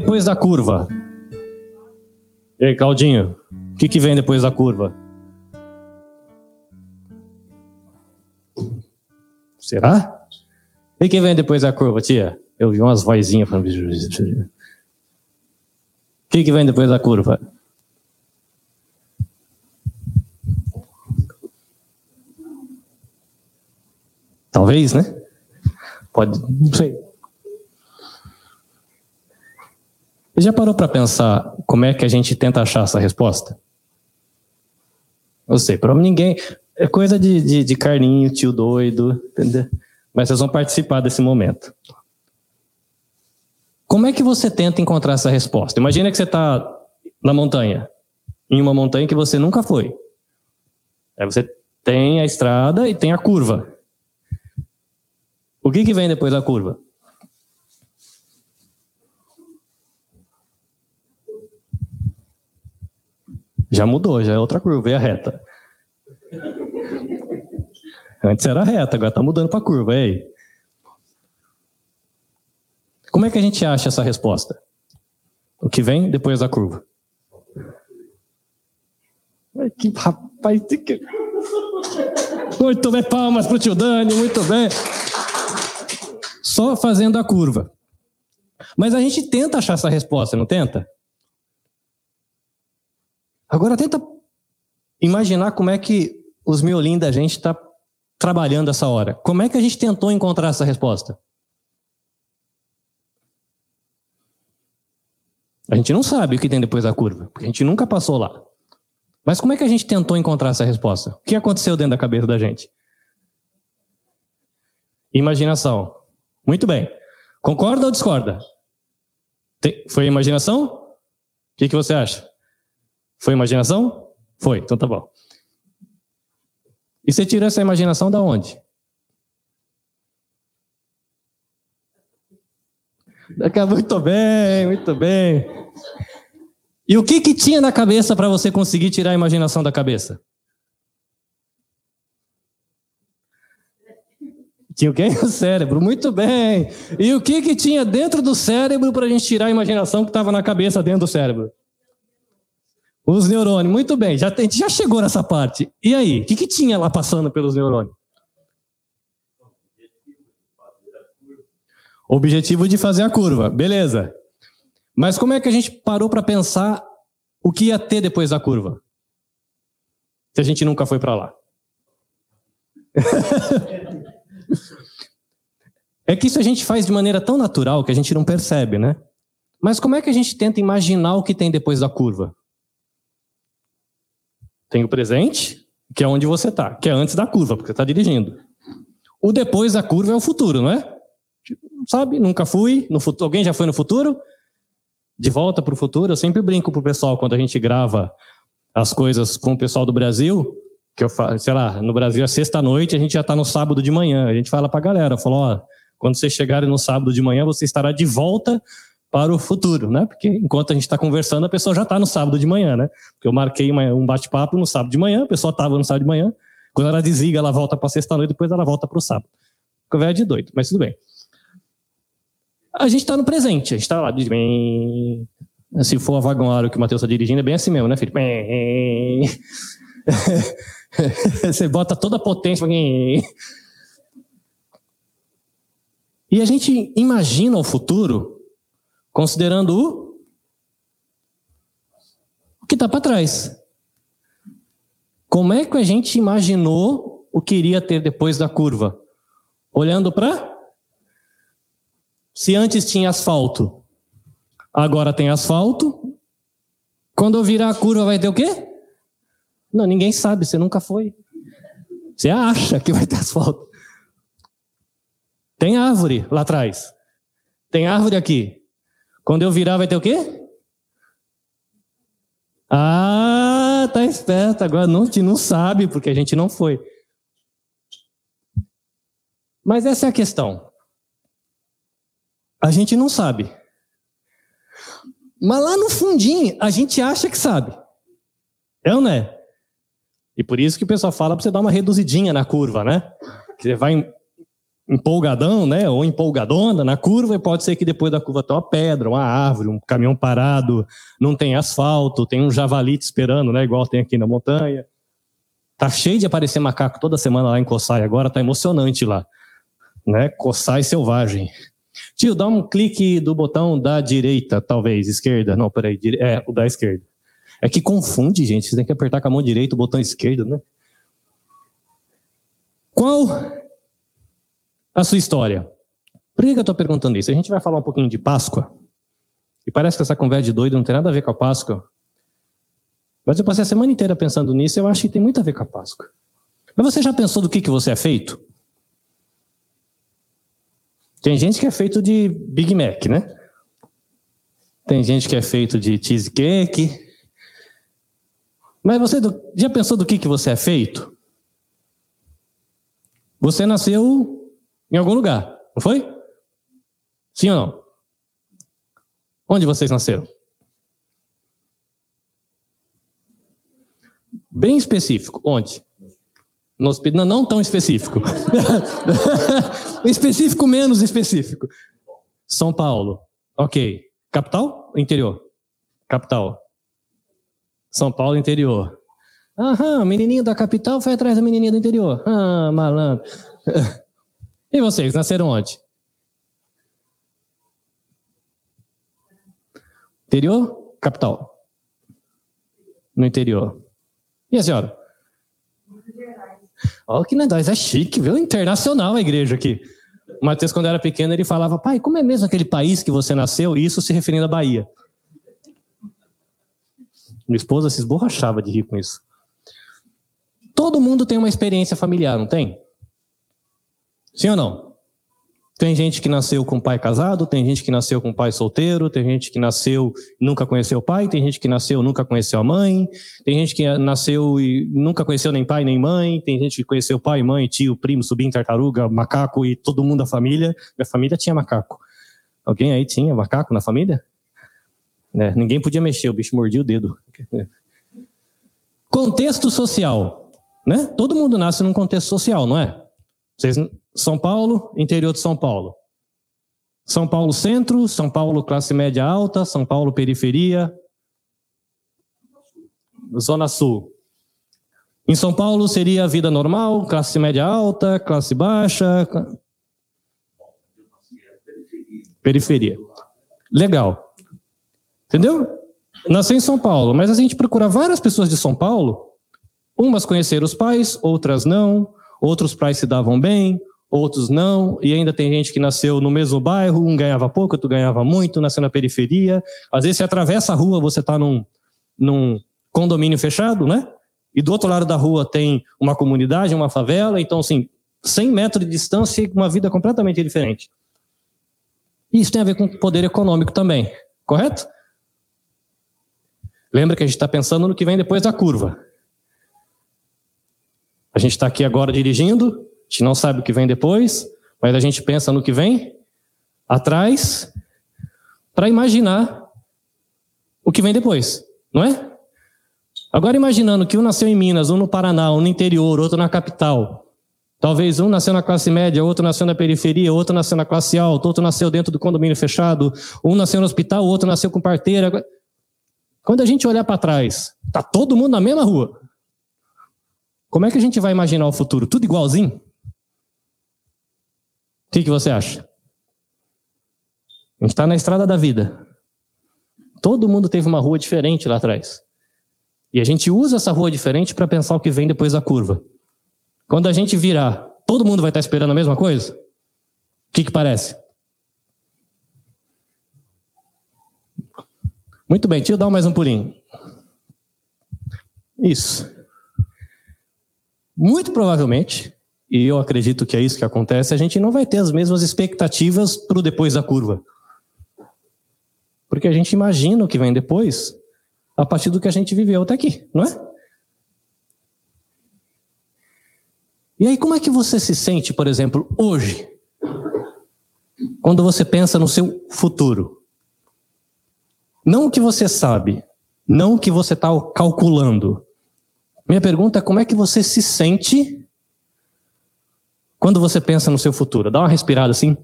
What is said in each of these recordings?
depois da curva? E aí, Claudinho, o que, que vem depois da curva? Será? E que vem depois da curva, tia? Eu vi umas vozinhas falando. O que, que vem depois da curva? Talvez, né? Pode, não sei. Você já parou para pensar como é que a gente tenta achar essa resposta? Eu sei, para ninguém. É coisa de, de, de carninho, tio doido, entendeu? Mas vocês vão participar desse momento. Como é que você tenta encontrar essa resposta? Imagina que você está na montanha, em uma montanha que você nunca foi. Aí você tem a estrada e tem a curva. O que, que vem depois da curva? Já mudou, já é outra curva, é a reta. Antes era reta, agora está mudando para curva, e aí? Como é que a gente acha essa resposta? O que vem depois da curva? Que rapaz. Muito bem, palmas para o tio Dani, muito bem só fazendo a curva. Mas a gente tenta achar essa resposta, não tenta? Agora tenta imaginar como é que os miolim da gente está trabalhando essa hora. Como é que a gente tentou encontrar essa resposta? A gente não sabe o que tem depois da curva, porque a gente nunca passou lá. Mas como é que a gente tentou encontrar essa resposta? O que aconteceu dentro da cabeça da gente? Imaginação. Muito bem. Concorda ou discorda? Foi imaginação? O que, que você acha? Foi imaginação? Foi, então tá bom. E você tirou essa imaginação da onde? Muito bem, muito bem. E o que que tinha na cabeça para você conseguir tirar a imaginação da cabeça? Tinha o quê? O cérebro, muito bem. E o que, que tinha dentro do cérebro para a gente tirar a imaginação que estava na cabeça dentro do cérebro? Os neurônios, muito bem. Já, a gente já chegou nessa parte. E aí, o que, que tinha lá passando pelos neurônios? Objetivo de fazer a curva, beleza. Mas como é que a gente parou para pensar o que ia ter depois da curva? Se a gente nunca foi para lá. É que isso a gente faz de maneira tão natural que a gente não percebe, né? Mas como é que a gente tenta imaginar o que tem depois da curva? Tem o presente, que é onde você está, que é antes da curva, porque você está dirigindo. O depois da curva é o futuro, não é? Sabe? Nunca fui. No futuro. Alguém já foi no futuro? De volta para o futuro? Eu sempre brinco para o pessoal quando a gente grava as coisas com o pessoal do Brasil que eu falo, sei lá, no Brasil é sexta-noite, a gente já está no sábado de manhã. A gente fala para a galera, falou, ó, quando vocês chegarem no sábado de manhã, você estará de volta para o futuro, né? Porque enquanto a gente está conversando, a pessoa já está no sábado de manhã, né? Porque eu marquei uma, um bate-papo no sábado de manhã, a pessoa estava no sábado de manhã. Quando ela desliga, ela volta para sexta-noite, depois ela volta para o sábado. Ficou de doido, mas tudo bem. A gente está no presente, a gente está lá, de bem. Se for a vagão que o Matheus está dirigindo, é bem assim mesmo, né, filho? Você bota toda a potência. E a gente imagina o futuro considerando o, o que está para trás. Como é que a gente imaginou o que iria ter depois da curva? Olhando para. Se antes tinha asfalto, agora tem asfalto. Quando eu virar a curva, vai ter o quê? Não, ninguém sabe, você nunca foi. Você acha que vai ter asfalto. Tem árvore lá atrás. Tem árvore aqui. Quando eu virar, vai ter o quê? Ah, tá esperto. Agora não, não sabe, porque a gente não foi. Mas essa é a questão. A gente não sabe. Mas lá no fundinho, a gente acha que sabe. É ou não é? E por isso que o pessoal fala para você dar uma reduzidinha na curva, né? Que você vai empolgadão, né? Ou empolgadona na curva, e pode ser que depois da curva tenha uma pedra, uma árvore, um caminhão parado, não tem asfalto, tem um javali te esperando, né? Igual tem aqui na montanha. Tá cheio de aparecer macaco toda semana lá em Coçai agora, tá emocionante lá. Né? Coçai selvagem. Tio, dá um clique do botão da direita, talvez, esquerda. Não, peraí, é, o da esquerda. É que confunde, gente. Você tem que apertar com a mão direita o botão esquerdo, né? Qual a sua história? Por que eu estou perguntando isso? A gente vai falar um pouquinho de Páscoa. E parece que essa conversa de doido não tem nada a ver com a Páscoa. Mas eu passei a semana inteira pensando nisso e eu acho que tem muito a ver com a Páscoa. Mas você já pensou do que, que você é feito? Tem gente que é feito de Big Mac, né? Tem gente que é feito de cheesecake. Mas você já pensou do que, que você é feito? Você nasceu em algum lugar, não foi? Sim ou não? Onde vocês nasceram? Bem específico. Onde? No hospital, não, não tão específico. específico menos específico. São Paulo. Ok. Capital interior? Capital. São Paulo, interior. Aham, menininho da capital foi atrás da menininha do interior. Ah, malandro. E vocês, nasceram onde? Interior? Capital? No interior. E a senhora? Olha que negócio, é chique, viu? Internacional a igreja aqui. O Mateus, quando era pequeno, ele falava, pai, como é mesmo aquele país que você nasceu? Isso se referindo à Bahia. Minha esposa se esborrachava de rir com isso. Todo mundo tem uma experiência familiar, não tem? Sim ou não? Tem gente que nasceu com pai casado, tem gente que nasceu com pai solteiro, tem gente que nasceu nunca conheceu o pai, tem gente que nasceu nunca conheceu a mãe, tem gente que nasceu e nunca conheceu nem pai nem mãe, tem gente que conheceu pai, mãe, tio, primo, sobrinho, tartaruga, macaco e todo mundo da família. Minha família tinha macaco. Alguém aí tinha macaco na família? É, ninguém podia mexer, o bicho mordia o dedo. Contexto social. Né? Todo mundo nasce num contexto social, não é? Vocês são Paulo, interior de São Paulo. São Paulo centro, São Paulo classe média alta, São Paulo periferia, Zona Sul. Em São Paulo seria a vida normal, classe média alta, classe baixa. Periferia. Legal. Entendeu? Nasci em São Paulo, mas a gente procura várias pessoas de São Paulo. Umas conheceram os pais, outras não. Outros pais se davam bem, outros não, e ainda tem gente que nasceu no mesmo bairro, um ganhava pouco, outro ganhava muito, nasceu na periferia. Às vezes você atravessa a rua, você está num, num condomínio fechado, né? E do outro lado da rua tem uma comunidade, uma favela, então assim, 100 metros de distância e uma vida completamente diferente. E isso tem a ver com poder econômico também, correto? Lembra que a gente está pensando no que vem depois da curva. A gente está aqui agora dirigindo, a gente não sabe o que vem depois, mas a gente pensa no que vem atrás para imaginar o que vem depois, não é? Agora imaginando que um nasceu em Minas, um no Paraná, um no interior, outro na capital. Talvez um nasceu na classe média, outro nasceu na periferia, outro nasceu na classe alta, outro nasceu dentro do condomínio fechado, um nasceu no hospital, outro nasceu com parteira. Quando a gente olhar para trás, tá todo mundo na mesma rua. Como é que a gente vai imaginar o futuro? Tudo igualzinho? O que, que você acha? A gente está na estrada da vida. Todo mundo teve uma rua diferente lá atrás. E a gente usa essa rua diferente para pensar o que vem depois da curva. Quando a gente virar, todo mundo vai estar tá esperando a mesma coisa? O que, que parece? Muito bem, deixa eu dar mais um pulinho. Isso. Muito provavelmente, e eu acredito que é isso que acontece, a gente não vai ter as mesmas expectativas para o depois da curva. Porque a gente imagina o que vem depois a partir do que a gente viveu até aqui, não é? E aí, como é que você se sente, por exemplo, hoje, quando você pensa no seu futuro? Não o que você sabe, não o que você está calculando. Minha pergunta é como é que você se sente Quando você pensa no seu futuro, dá uma respirada assim.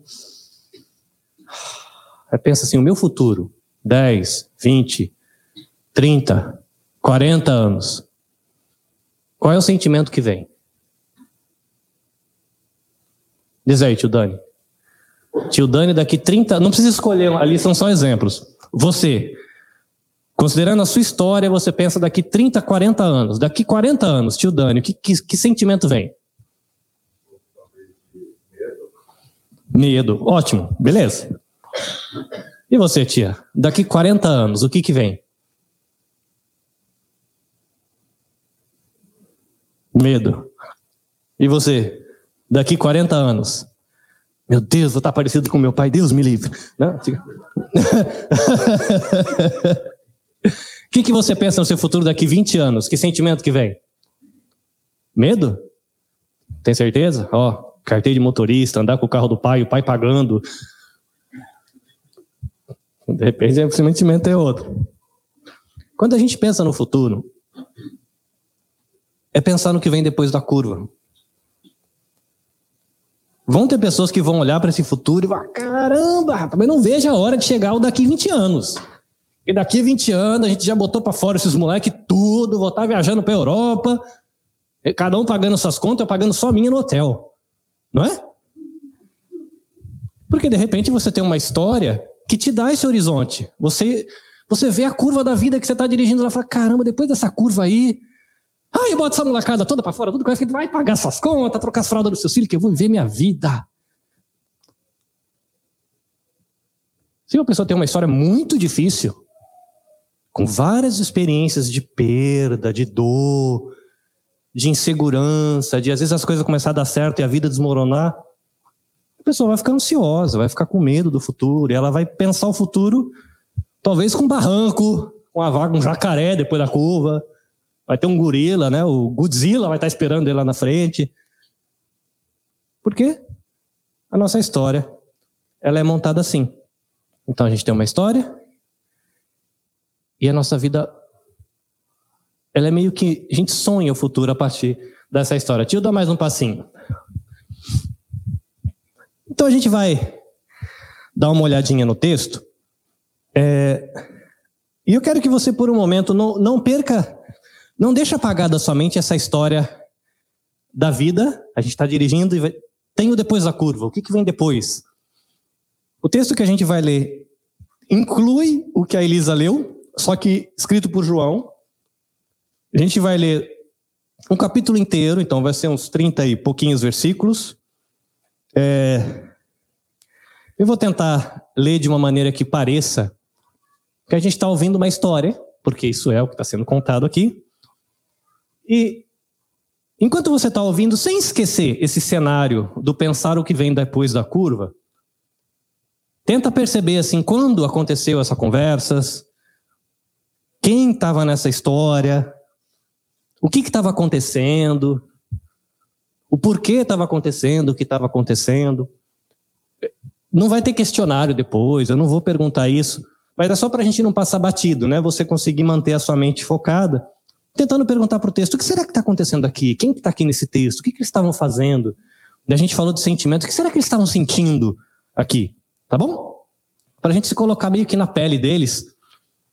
Pensa assim: o meu futuro, 10, 20, 30, 40 anos. Qual é o sentimento que vem? Diz aí, tio Dani. Tio Dani, daqui 30. Não precisa escolher, ali são só exemplos. Você, considerando a sua história, você pensa daqui 30, 40 anos. Daqui 40 anos, tio Dani, que, que, que sentimento vem? Medo. Ótimo, beleza. E você, tia? Daqui 40 anos, o que que vem? Medo. E você? Daqui 40 anos. Meu Deus, vou estar parecido com meu pai, Deus me livre. O que, que você pensa no seu futuro daqui 20 anos? Que sentimento que vem? Medo? Tem certeza? Ó, carteira de motorista, andar com o carro do pai, o pai pagando. De repente, o sentimento é outro. Quando a gente pensa no futuro, é pensar no que vem depois da curva. Vão ter pessoas que vão olhar para esse futuro e falar: caramba, também não vejo a hora de chegar o daqui 20 anos. E daqui 20 anos a gente já botou para fora esses moleques tudo, vou estar tá viajando para Europa, cada um pagando suas contas, eu pagando só minha no hotel. Não é? Porque de repente você tem uma história que te dá esse horizonte. Você você vê a curva da vida que você está dirigindo lá e fala: caramba, depois dessa curva aí, Ai, eu boto essa molecada toda para fora, tudo que vai pagar suas contas, trocar as fraldas do seu filho, que eu vou viver minha vida. Se uma pessoa tem uma história muito difícil, com várias experiências de perda, de dor, de insegurança, de às vezes as coisas começar a dar certo e a vida desmoronar, a pessoa vai ficar ansiosa, vai ficar com medo do futuro, e ela vai pensar o futuro talvez com um barranco, com uma vaga, um jacaré depois da curva, Vai ter um gorila, né? O Godzilla vai estar esperando ele lá na frente. Por quê? A nossa história, ela é montada assim. Então a gente tem uma história e a nossa vida, ela é meio que a gente sonha o futuro a partir dessa história. Tio, dá mais um passinho. Então a gente vai dar uma olhadinha no texto. É, e eu quero que você, por um momento, não, não perca não deixa apagada somente essa história da vida. A gente está dirigindo e tem o depois da curva. O que, que vem depois? O texto que a gente vai ler inclui o que a Elisa leu, só que escrito por João. A gente vai ler um capítulo inteiro, então vai ser uns 30 e pouquinhos versículos. É... Eu vou tentar ler de uma maneira que pareça que a gente está ouvindo uma história, porque isso é o que está sendo contado aqui. E enquanto você está ouvindo, sem esquecer esse cenário do pensar o que vem depois da curva, tenta perceber assim quando aconteceu essa conversas, quem estava nessa história, o que estava acontecendo, o porquê estava acontecendo, o que estava acontecendo. Não vai ter questionário depois, eu não vou perguntar isso, mas é só para a gente não passar batido, né? Você conseguir manter a sua mente focada tentando perguntar para o texto: o que será que está acontecendo aqui? Quem está aqui nesse texto? O que, que eles estavam fazendo? a gente falou de sentimento, o que será que eles estavam sentindo aqui? Tá bom? Para a gente se colocar meio que na pele deles,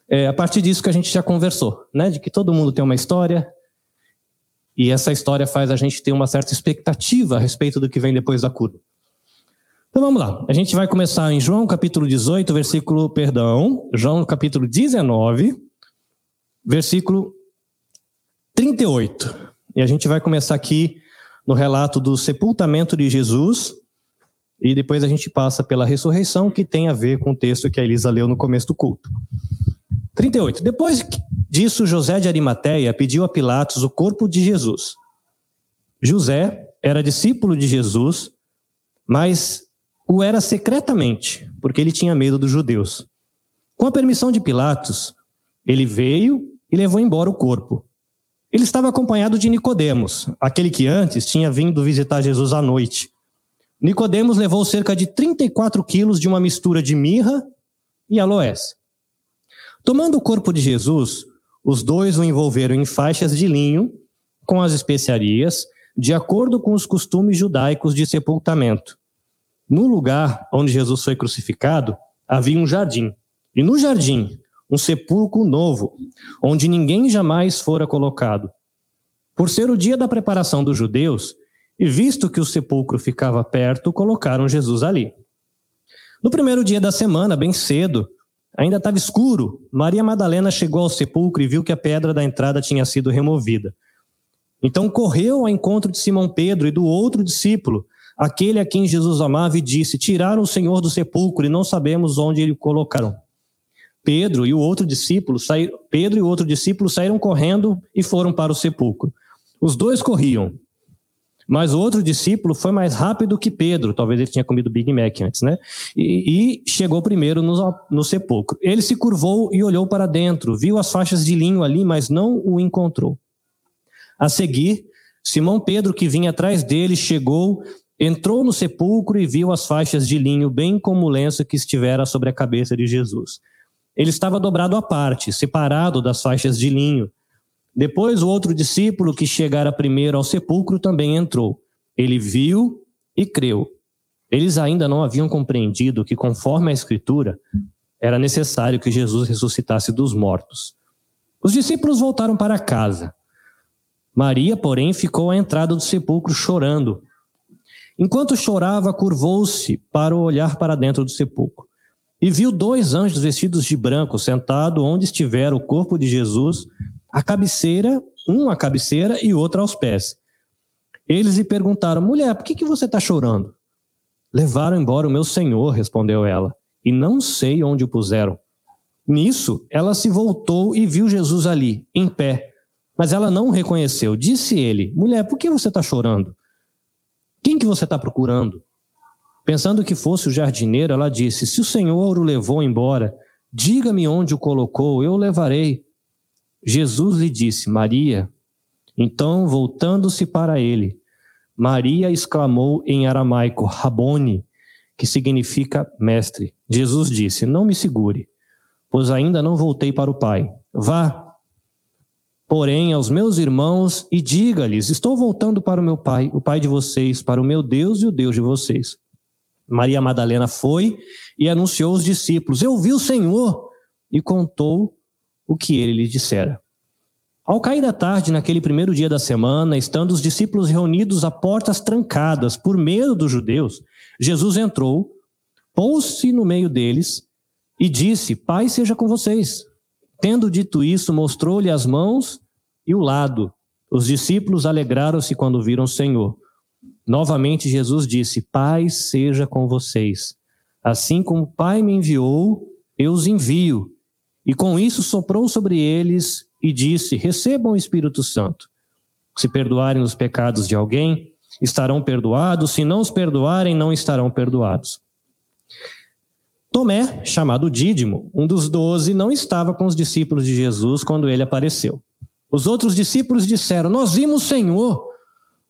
é, a partir disso que a gente já conversou, né? De que todo mundo tem uma história e essa história faz a gente ter uma certa expectativa a respeito do que vem depois da curva. Então vamos lá. A gente vai começar em João capítulo 18, versículo, perdão, João capítulo 19, versículo 38. E a gente vai começar aqui no relato do sepultamento de Jesus e depois a gente passa pela ressurreição, que tem a ver com o texto que a Elisa leu no começo do culto. 38. Depois disso, José de Arimateia pediu a Pilatos o corpo de Jesus. José era discípulo de Jesus, mas o era secretamente, porque ele tinha medo dos judeus. Com a permissão de Pilatos, ele veio e levou embora o corpo. Ele estava acompanhado de Nicodemos, aquele que antes tinha vindo visitar Jesus à noite. Nicodemos levou cerca de 34 quilos de uma mistura de mirra e aloés. Tomando o corpo de Jesus, os dois o envolveram em faixas de linho com as especiarias, de acordo com os costumes judaicos de sepultamento. No lugar onde Jesus foi crucificado, havia um jardim. E no jardim, um sepulcro novo, onde ninguém jamais fora colocado. Por ser o dia da preparação dos judeus, e visto que o sepulcro ficava perto, colocaram Jesus ali. No primeiro dia da semana, bem cedo, ainda estava escuro, Maria Madalena chegou ao sepulcro e viu que a pedra da entrada tinha sido removida. Então correu ao encontro de Simão Pedro e do outro discípulo, aquele a quem Jesus amava, e disse: Tiraram o Senhor do sepulcro e não sabemos onde ele o colocaram. Pedro e o outro discípulo saíram, Pedro e o outro discípulo saíram correndo e foram para o sepulcro. Os dois corriam, mas o outro discípulo foi mais rápido que Pedro, talvez ele tinha comido Big Mac antes, né? E, e, chegou primeiro no, no sepulcro. Ele se curvou e olhou para dentro, viu as faixas de linho ali, mas não o encontrou. A seguir, Simão Pedro, que vinha atrás dele, chegou, entrou no sepulcro e viu as faixas de linho, bem como o lenço que estivera sobre a cabeça de Jesus. Ele estava dobrado à parte, separado das faixas de linho. Depois, o outro discípulo que chegara primeiro ao sepulcro também entrou. Ele viu e creu. Eles ainda não haviam compreendido que, conforme a Escritura, era necessário que Jesus ressuscitasse dos mortos. Os discípulos voltaram para casa. Maria, porém, ficou à entrada do sepulcro chorando. Enquanto chorava, curvou-se para olhar para dentro do sepulcro e viu dois anjos vestidos de branco sentado onde estivera o corpo de Jesus a cabeceira, um à cabeceira e outro aos pés. Eles lhe perguntaram: Mulher, por que, que você está chorando? Levaram embora o meu senhor, respondeu ela, e não sei onde o puseram. Nisso, ela se voltou e viu Jesus ali, em pé, mas ela não o reconheceu. Disse ele: Mulher, por que você está chorando? Quem que você está procurando? Pensando que fosse o jardineiro, ela disse: Se o Senhor o levou embora, diga-me onde o colocou, eu o levarei. Jesus lhe disse: Maria. Então, voltando-se para ele, Maria exclamou em aramaico: Rabone, que significa mestre. Jesus disse: Não me segure, pois ainda não voltei para o Pai. Vá, porém, aos meus irmãos e diga-lhes: Estou voltando para o meu Pai, o Pai de vocês, para o meu Deus e o Deus de vocês. Maria Madalena foi e anunciou aos discípulos: Eu vi o Senhor, e contou o que ele lhe dissera. Ao cair da tarde, naquele primeiro dia da semana, estando os discípulos reunidos a portas trancadas por medo dos judeus, Jesus entrou, pôs-se no meio deles e disse: Pai seja com vocês. Tendo dito isso, mostrou-lhe as mãos e o lado. Os discípulos alegraram-se quando viram o Senhor. Novamente Jesus disse: Pai seja com vocês. Assim como o Pai me enviou, eu os envio. E com isso soprou sobre eles e disse: Recebam o Espírito Santo. Se perdoarem os pecados de alguém, estarão perdoados, se não os perdoarem, não estarão perdoados. Tomé, chamado Dídimo, um dos doze, não estava com os discípulos de Jesus quando ele apareceu. Os outros discípulos disseram: Nós vimos o Senhor.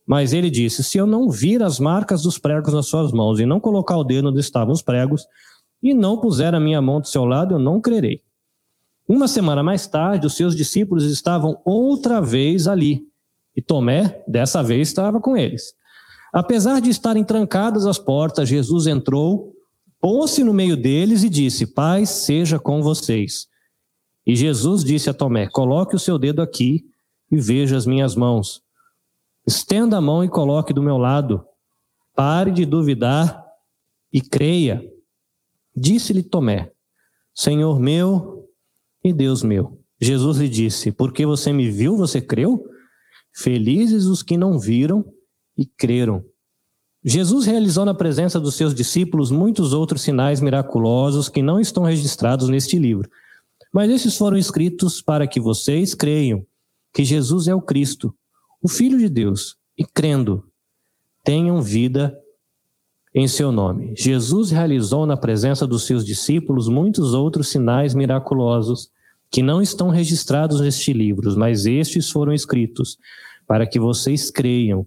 Mas ele disse: Se eu não vir as marcas dos pregos nas suas mãos e não colocar o dedo onde estavam os pregos, e não puser a minha mão do seu lado, eu não crerei. Uma semana mais tarde, os seus discípulos estavam outra vez ali, e Tomé, dessa vez, estava com eles. Apesar de estarem trancadas as portas, Jesus entrou, pôs-se no meio deles e disse: Paz seja com vocês. E Jesus disse a Tomé: Coloque o seu dedo aqui e veja as minhas mãos. Estenda a mão e coloque do meu lado. Pare de duvidar e creia. Disse-lhe Tomé: Senhor meu e Deus meu. Jesus lhe disse: Porque você me viu, você creu? Felizes os que não viram e creram. Jesus realizou na presença dos seus discípulos muitos outros sinais miraculosos que não estão registrados neste livro. Mas esses foram escritos para que vocês creiam que Jesus é o Cristo, o Filho de Deus, e crendo, tenham vida em seu nome. Jesus realizou na presença dos seus discípulos muitos outros sinais miraculosos que não estão registrados neste livro, mas estes foram escritos para que vocês creiam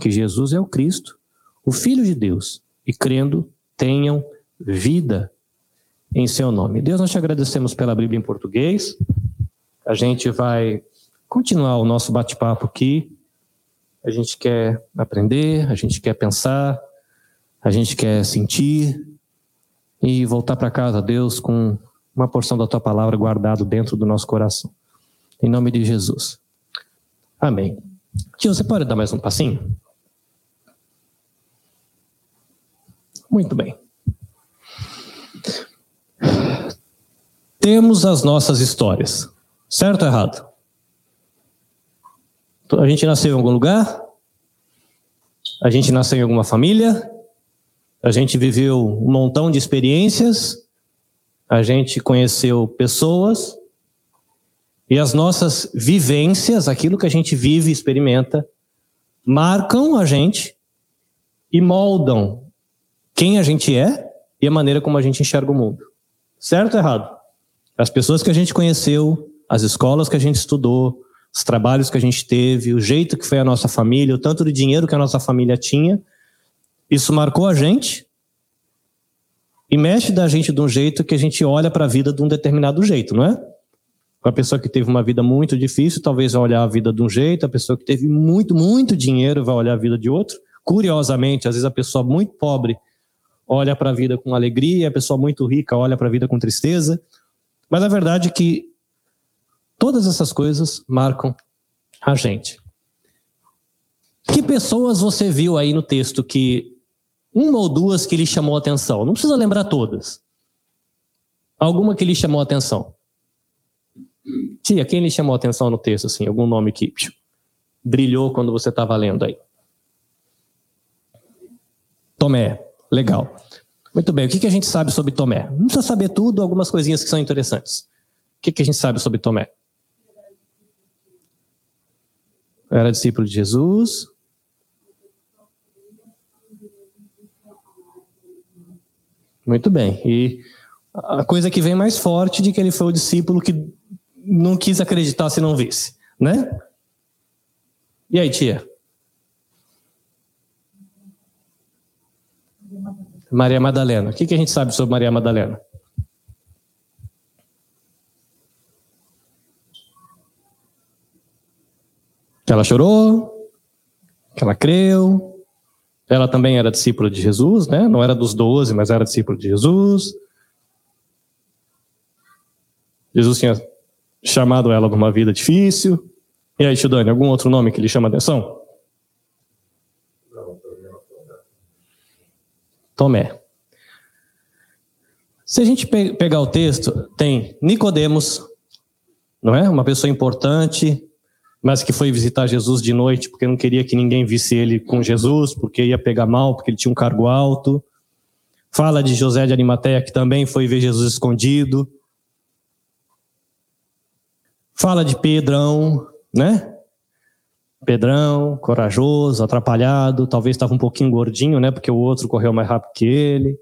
que Jesus é o Cristo, o Filho de Deus, e crendo tenham vida em seu nome. Deus, nós te agradecemos pela Bíblia em português. A gente vai continuar o nosso bate-papo aqui a gente quer aprender, a gente quer pensar, a gente quer sentir e voltar para casa, Deus, com uma porção da tua palavra guardado dentro do nosso coração. Em nome de Jesus. Amém. Tio, você pode dar mais um passinho? Muito bem. Temos as nossas histórias. Certo ou errado? A gente nasceu em algum lugar? A gente nasceu em alguma família? A gente viveu um montão de experiências? A gente conheceu pessoas? E as nossas vivências, aquilo que a gente vive e experimenta, marcam a gente e moldam quem a gente é e a maneira como a gente enxerga o mundo. Certo ou errado? As pessoas que a gente conheceu, as escolas que a gente estudou, os trabalhos que a gente teve, o jeito que foi a nossa família, o tanto de dinheiro que a nossa família tinha. Isso marcou a gente e mexe da gente de um jeito que a gente olha para a vida de um determinado jeito, não é? A pessoa que teve uma vida muito difícil, talvez vai olhar a vida de um jeito, a pessoa que teve muito, muito dinheiro vai olhar a vida de outro. Curiosamente, às vezes a pessoa muito pobre olha para a vida com alegria, a pessoa muito rica olha para a vida com tristeza. Mas a verdade é que Todas essas coisas marcam a gente. Que pessoas você viu aí no texto que uma ou duas que lhe chamou atenção? Não precisa lembrar todas. Alguma que lhe chamou atenção? Tia, quem lhe chamou atenção no texto assim? Algum nome que brilhou quando você estava lendo aí? Tomé, legal. Muito bem, o que a gente sabe sobre Tomé? Não precisa saber tudo, algumas coisinhas que são interessantes. O que a gente sabe sobre Tomé? era discípulo de Jesus. Muito bem. E a coisa que vem mais forte de que ele foi o discípulo que não quis acreditar se não visse, né? E aí, tia? Maria Madalena. O que, que a gente sabe sobre Maria Madalena? Que ela chorou, que ela creu. Ela também era discípula de Jesus, né? Não era dos doze, mas era discípula de Jesus. Jesus tinha chamado ela de uma vida difícil. E aí, Tidane, algum outro nome que lhe chama a atenção? Tomé. Se a gente pegar o texto, tem Nicodemos, não é? Uma pessoa importante, mas que foi visitar Jesus de noite porque não queria que ninguém visse ele com Jesus, porque ia pegar mal, porque ele tinha um cargo alto. Fala de José de Arimateia, que também foi ver Jesus escondido. Fala de Pedrão, né? Pedrão, corajoso, atrapalhado, talvez estava um pouquinho gordinho, né? Porque o outro correu mais rápido que ele.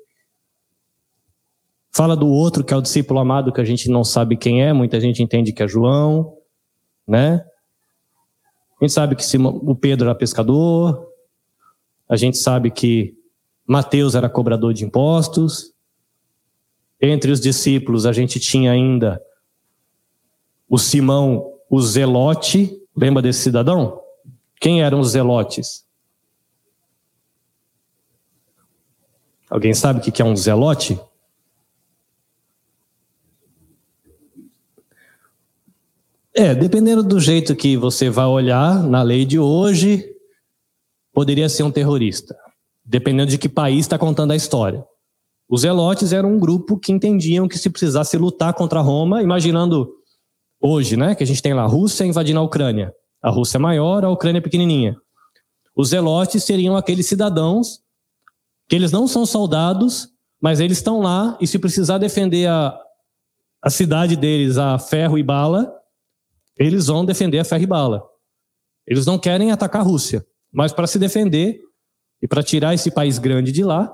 Fala do outro, que é o discípulo amado, que a gente não sabe quem é, muita gente entende que é João, né? A gente sabe que o Pedro era pescador, a gente sabe que Mateus era cobrador de impostos. Entre os discípulos, a gente tinha ainda o Simão, o Zelote. Lembra desse cidadão? Quem eram os Zelotes? Alguém sabe o que é um Zelote? É, dependendo do jeito que você vai olhar na lei de hoje, poderia ser um terrorista. Dependendo de que país está contando a história. Os Zelotes eram um grupo que entendiam que se precisasse lutar contra Roma, imaginando hoje, né, que a gente tem lá a Rússia invadindo a Ucrânia. A Rússia é maior, a Ucrânia é pequenininha. Os Zelotes seriam aqueles cidadãos que eles não são soldados, mas eles estão lá e se precisar defender a, a cidade deles a ferro e bala, eles vão defender a ferro e bala. Eles não querem atacar a Rússia, mas para se defender e para tirar esse país grande de lá,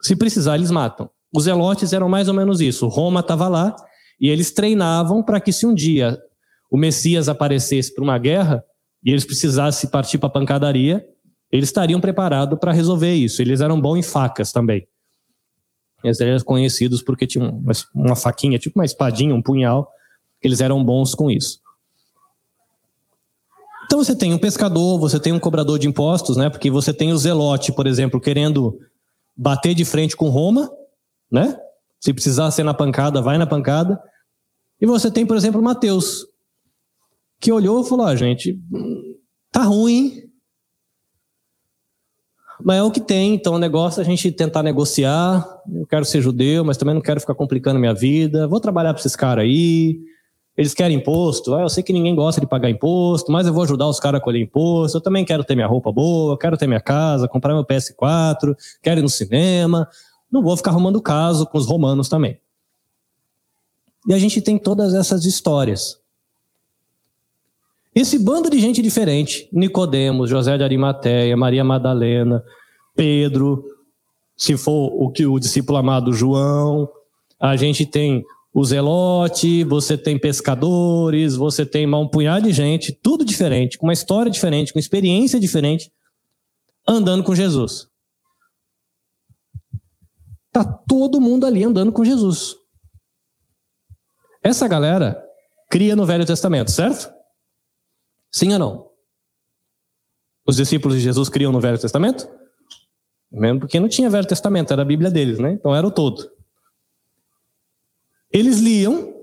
se precisar, eles matam. Os zelotes eram mais ou menos isso. Roma estava lá e eles treinavam para que se um dia o Messias aparecesse para uma guerra e eles precisassem partir para a pancadaria, eles estariam preparados para resolver isso. Eles eram bons em facas também. Eles eram conhecidos porque tinham uma faquinha, tipo uma espadinha, um punhal, eles eram bons com isso. Então você tem um pescador, você tem um cobrador de impostos, né? Porque você tem o zelote, por exemplo, querendo bater de frente com Roma, né? Se precisar ser na pancada, vai na pancada. E você tem, por exemplo, Mateus, que olhou e falou: ah, gente, tá ruim, mas é o que tem, então o negócio é a gente tentar negociar. Eu quero ser judeu, mas também não quero ficar complicando minha vida. Vou trabalhar para esses caras aí. Eles querem imposto. Ah, eu sei que ninguém gosta de pagar imposto, mas eu vou ajudar os caras a colher imposto. Eu também quero ter minha roupa boa, quero ter minha casa, comprar meu PS4, quero ir no cinema. Não vou ficar arrumando caso com os romanos também. E a gente tem todas essas histórias. Esse bando de gente diferente, Nicodemos, José de Arimateia, Maria Madalena, Pedro, se for o que o discípulo amado João, a gente tem o Zelote, você tem pescadores, você tem um punhado de gente, tudo diferente, com uma história diferente, com experiência diferente, andando com Jesus. Tá todo mundo ali andando com Jesus. Essa galera cria no Velho Testamento, certo? Sim ou não? Os discípulos de Jesus criam no Velho Testamento? Mesmo porque não tinha Velho Testamento, era a Bíblia deles, né? Então era o todo. Eles liam,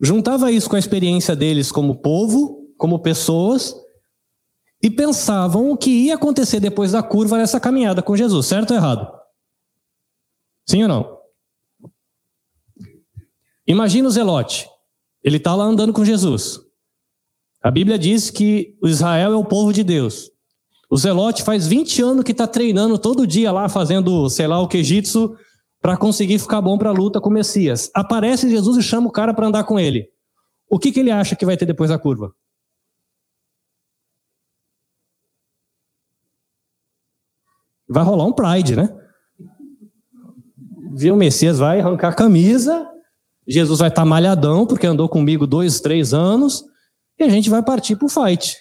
juntava isso com a experiência deles como povo, como pessoas, e pensavam o que ia acontecer depois da curva nessa caminhada com Jesus, certo ou errado? Sim ou não? Imagina o Zelote. Ele está lá andando com Jesus. A Bíblia diz que Israel é o povo de Deus. O Zelote faz 20 anos que está treinando todo dia lá, fazendo, sei lá, o quejitsu, para conseguir ficar bom para a luta com o Messias. Aparece Jesus e chama o cara para andar com ele. O que, que ele acha que vai ter depois da curva? Vai rolar um pride, né? Viu, o Messias vai arrancar a camisa, Jesus vai estar tá malhadão, porque andou comigo dois, três anos, e a gente vai partir para o fight.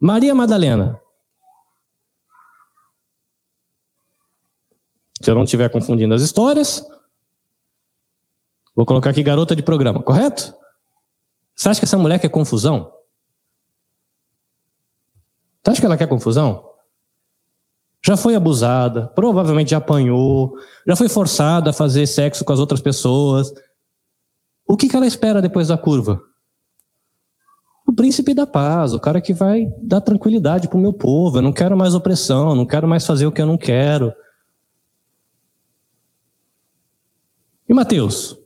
Maria Madalena. Se eu não estiver confundindo as histórias, vou colocar aqui garota de programa, correto? Você acha que essa mulher quer confusão? Você acha que ela quer confusão? Já foi abusada, provavelmente já apanhou, já foi forçada a fazer sexo com as outras pessoas. O que, que ela espera depois da curva? o príncipe da paz, o cara que vai dar tranquilidade para o meu povo. Eu não quero mais opressão, não quero mais fazer o que eu não quero. E Mateus?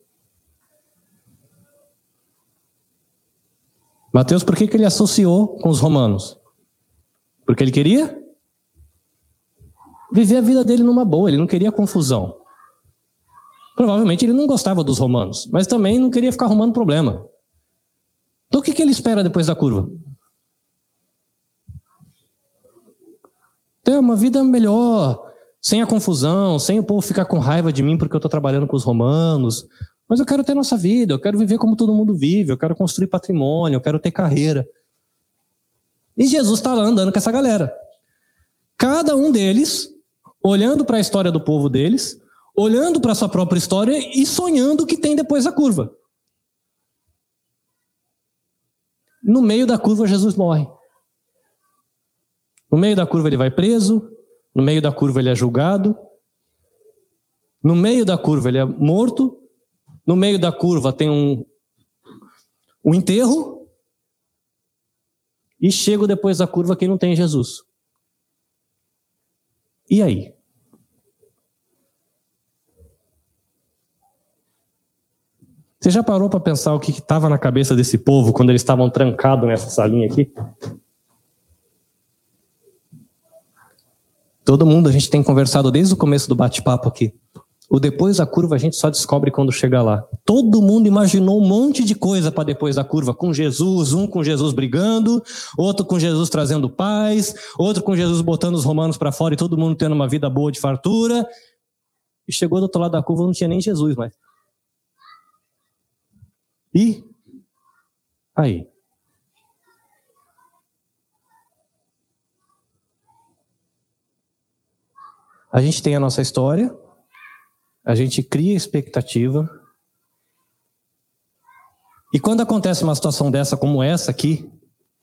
Mateus, por que, que ele associou com os romanos? Porque ele queria viver a vida dele numa boa, ele não queria confusão. Provavelmente ele não gostava dos romanos, mas também não queria ficar arrumando problema. Então o que, que ele espera depois da curva? Ter uma vida melhor, sem a confusão, sem o povo ficar com raiva de mim porque eu estou trabalhando com os romanos. Mas eu quero ter nossa vida, eu quero viver como todo mundo vive, eu quero construir patrimônio, eu quero ter carreira. E Jesus está lá andando com essa galera. Cada um deles, olhando para a história do povo deles, olhando para a sua própria história e sonhando o que tem depois da curva. No meio da curva, Jesus morre. No meio da curva, ele vai preso. No meio da curva, ele é julgado. No meio da curva, ele é morto. No meio da curva, tem um, um enterro. E chego depois da curva quem não tem Jesus. E aí? Você já parou para pensar o que estava na cabeça desse povo quando eles estavam trancados nessa salinha aqui? Todo mundo, a gente tem conversado desde o começo do bate-papo aqui. O depois da curva a gente só descobre quando chega lá. Todo mundo imaginou um monte de coisa para depois da curva, com Jesus, um com Jesus brigando, outro com Jesus trazendo paz, outro com Jesus botando os romanos para fora e todo mundo tendo uma vida boa de fartura. E chegou do outro lado da curva, não tinha nem Jesus mais. E aí? A gente tem a nossa história, a gente cria expectativa, E quando acontece uma situação dessa como essa aqui,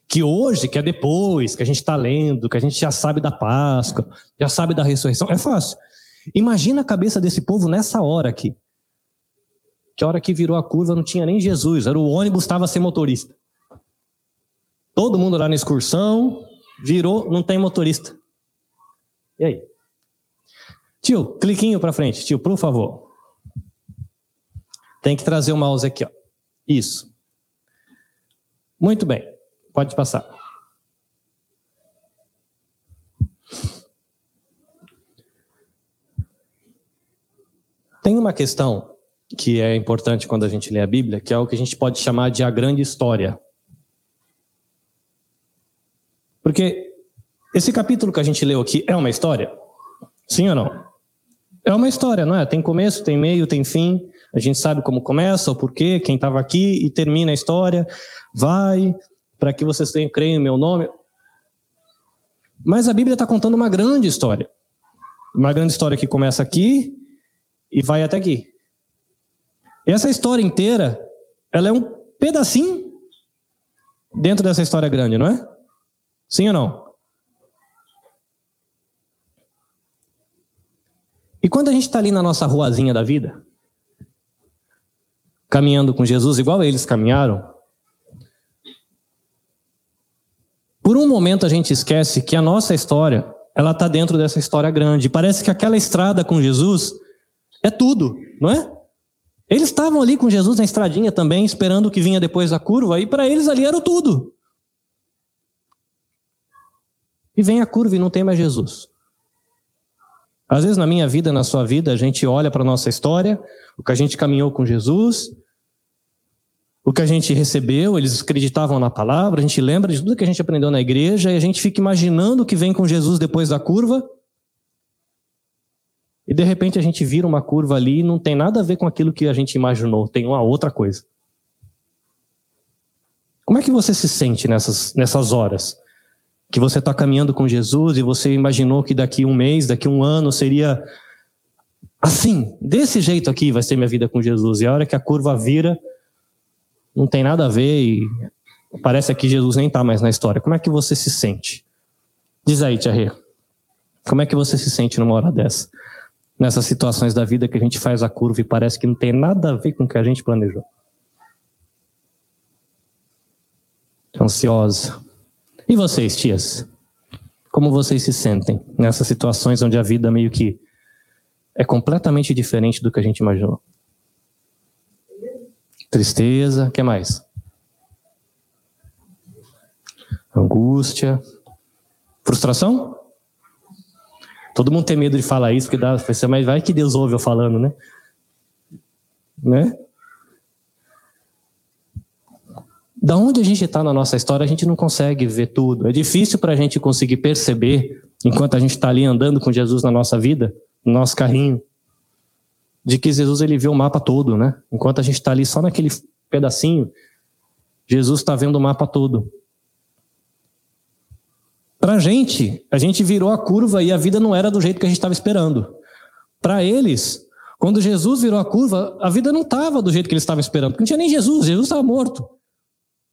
que hoje, que é depois, que a gente está lendo, que a gente já sabe da Páscoa, já sabe da ressurreição, é fácil. Imagina a cabeça desse povo nessa hora aqui. Que a hora que virou a curva não tinha nem Jesus, era o ônibus estava sem motorista. Todo mundo lá na excursão, virou, não tem motorista. E aí? Tio, cliquinho para frente, tio, por favor. Tem que trazer o mouse aqui, ó. Isso. Muito bem. Pode passar. Tem uma questão que é importante quando a gente lê a Bíblia, que é o que a gente pode chamar de a grande história. Porque esse capítulo que a gente leu aqui é uma história? Sim ou não? É uma história, não é? Tem começo, tem meio, tem fim. A gente sabe como começa, o porquê, quem estava aqui e termina a história. Vai, para que vocês tenham creio em meu nome. Mas a Bíblia está contando uma grande história. Uma grande história que começa aqui e vai até aqui. Essa história inteira, ela é um pedacinho dentro dessa história grande, não é? Sim ou não? E quando a gente está ali na nossa ruazinha da vida, caminhando com Jesus, igual eles caminharam, Por um momento a gente esquece que a nossa história, ela está dentro dessa história grande. Parece que aquela estrada com Jesus é tudo, não é? Eles estavam ali com Jesus na estradinha também, esperando o que vinha depois da curva, e para eles ali era tudo. E vem a curva e não tem mais Jesus. Às vezes na minha vida, na sua vida, a gente olha para a nossa história, o que a gente caminhou com Jesus, o que a gente recebeu, eles acreditavam na palavra, a gente lembra de tudo que a gente aprendeu na igreja e a gente fica imaginando o que vem com Jesus depois da curva. E de repente a gente vira uma curva ali e não tem nada a ver com aquilo que a gente imaginou, tem uma outra coisa. Como é que você se sente nessas, nessas horas? Que você está caminhando com Jesus e você imaginou que daqui um mês, daqui um ano seria assim, desse jeito aqui vai ser minha vida com Jesus. E a hora que a curva vira, não tem nada a ver e parece que Jesus nem está mais na história. Como é que você se sente? Diz aí, Rê. Como é que você se sente numa hora dessa? Nessas situações da vida que a gente faz a curva e parece que não tem nada a ver com o que a gente planejou. Ansiosa. E vocês, tias? Como vocês se sentem nessas situações onde a vida meio que é completamente diferente do que a gente imaginou? Tristeza, o que mais? Angústia. Frustração? Todo mundo tem medo de falar isso, porque dá, mas vai que Deus ouve eu falando, né? Né? Da onde a gente está na nossa história, a gente não consegue ver tudo. É difícil para a gente conseguir perceber, enquanto a gente está ali andando com Jesus na nossa vida, no nosso carrinho, de que Jesus ele vê o mapa todo, né? Enquanto a gente está ali só naquele pedacinho, Jesus está vendo o mapa todo. Para a gente, a gente virou a curva e a vida não era do jeito que a gente estava esperando. Para eles, quando Jesus virou a curva, a vida não estava do jeito que eles estavam esperando, não tinha nem Jesus, Jesus estava morto.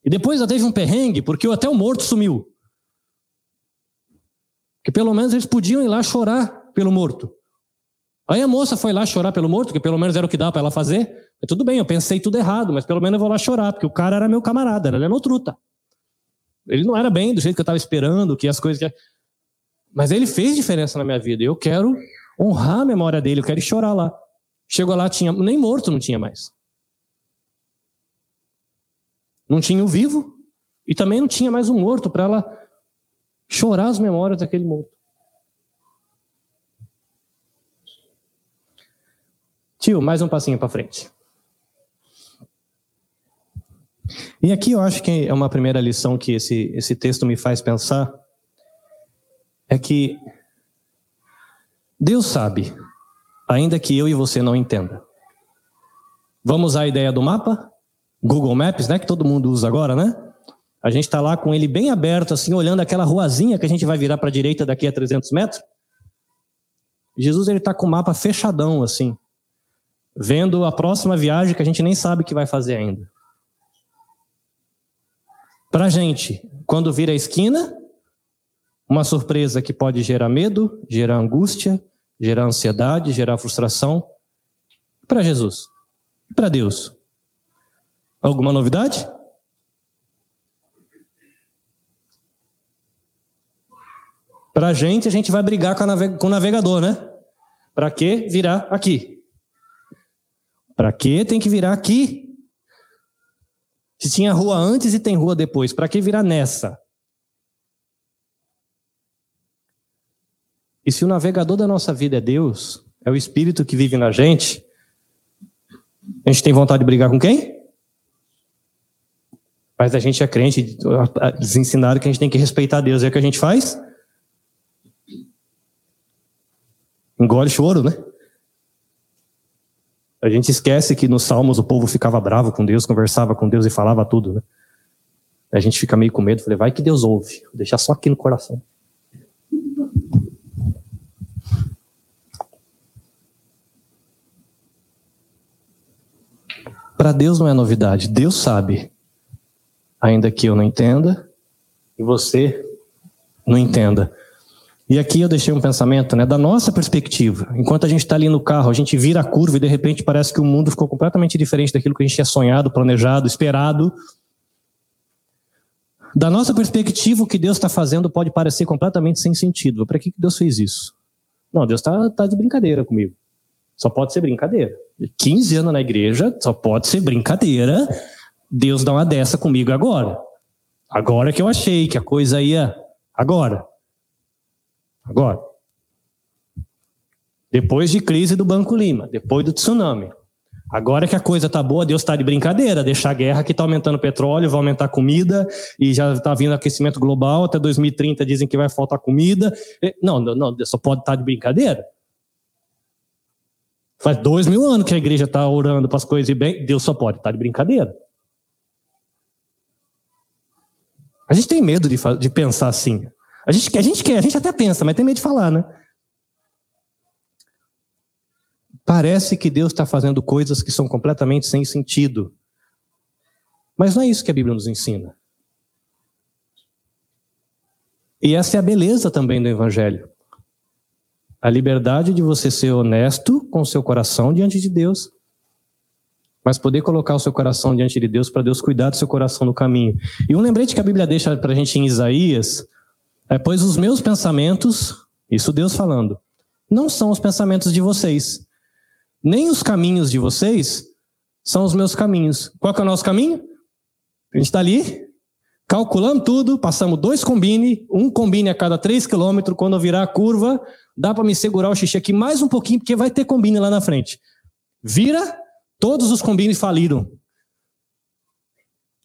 E depois já teve um perrengue, porque até o morto sumiu. Que pelo menos eles podiam ir lá chorar pelo morto. Aí a moça foi lá chorar pelo morto, que pelo menos era o que dava para ela fazer. Tudo bem, eu pensei tudo errado, mas pelo menos eu vou lá chorar, porque o cara era meu camarada, era meu truta. Ele não era bem do jeito que eu estava esperando, que as coisas. Mas ele fez diferença na minha vida. Eu quero honrar a memória dele, eu quero chorar lá. Chegou lá, tinha nem morto não tinha mais. Não tinha o vivo e também não tinha mais o morto para ela chorar as memórias daquele morto. Tio, mais um passinho para frente. E aqui eu acho que é uma primeira lição que esse, esse texto me faz pensar, é que Deus sabe, ainda que eu e você não entenda. Vamos a ideia do mapa? Google Maps, né, que todo mundo usa agora, né? A gente está lá com ele bem aberto, assim, olhando aquela ruazinha que a gente vai virar para a direita daqui a 300 metros. Jesus ele está com o mapa fechadão, assim vendo a próxima viagem que a gente nem sabe que vai fazer ainda. Para gente, quando vira a esquina, uma surpresa que pode gerar medo, gerar angústia, gerar ansiedade, gerar frustração. Para Jesus, para Deus, alguma novidade? Para a gente, a gente vai brigar com, o navegador, né? Para que virar aqui? Para que tem que virar aqui? Se tinha rua antes e tem rua depois, para que virar nessa? E se o navegador da nossa vida é Deus, é o Espírito que vive na gente, a gente tem vontade de brigar com quem? Mas a gente é crente, eles ensinaram que a gente tem que respeitar Deus. E é o que a gente faz? Engole choro, né? A gente esquece que nos Salmos o povo ficava bravo com Deus, conversava com Deus e falava tudo, né? A gente fica meio com medo, falei, vai que Deus ouve, vou deixar só aqui no coração. Para Deus não é novidade, Deus sabe. Ainda que eu não entenda e você não entenda. E aqui eu deixei um pensamento, né, da nossa perspectiva. Enquanto a gente está ali no carro, a gente vira a curva e de repente parece que o mundo ficou completamente diferente daquilo que a gente tinha sonhado, planejado, esperado. Da nossa perspectiva, o que Deus está fazendo pode parecer completamente sem sentido. Para que Deus fez isso? Não, Deus está tá de brincadeira comigo. Só pode ser brincadeira. 15 anos na igreja, só pode ser brincadeira. Deus dá uma dessa comigo agora. Agora que eu achei que a coisa ia. Agora. Agora. Depois de crise do Banco Lima, depois do tsunami. Agora que a coisa tá boa, Deus está de brincadeira, deixar a guerra que está aumentando petróleo, vai aumentar comida, e já está vindo aquecimento global, até 2030 dizem que vai faltar comida. Não, não, não só pode estar tá de brincadeira. Faz dois mil anos que a igreja está orando para as coisas ir bem, Deus só pode estar tá de brincadeira. A gente tem medo de, de pensar assim. A gente, a gente quer, a gente até pensa, mas tem medo de falar, né? Parece que Deus está fazendo coisas que são completamente sem sentido. Mas não é isso que a Bíblia nos ensina. E essa é a beleza também do Evangelho. A liberdade de você ser honesto com seu coração diante de Deus, mas poder colocar o seu coração diante de Deus para Deus cuidar do seu coração no caminho. E um lembrete que a Bíblia deixa para a gente em Isaías é: Pois os meus pensamentos, isso Deus falando, não são os pensamentos de vocês, nem os caminhos de vocês são os meus caminhos. Qual é o nosso caminho? A gente está ali, calculando tudo, passamos dois combine, um combine a cada três quilômetros, quando eu virar a curva, dá para me segurar o xixi aqui mais um pouquinho, porque vai ter combine lá na frente. Vira, todos os combines faliram.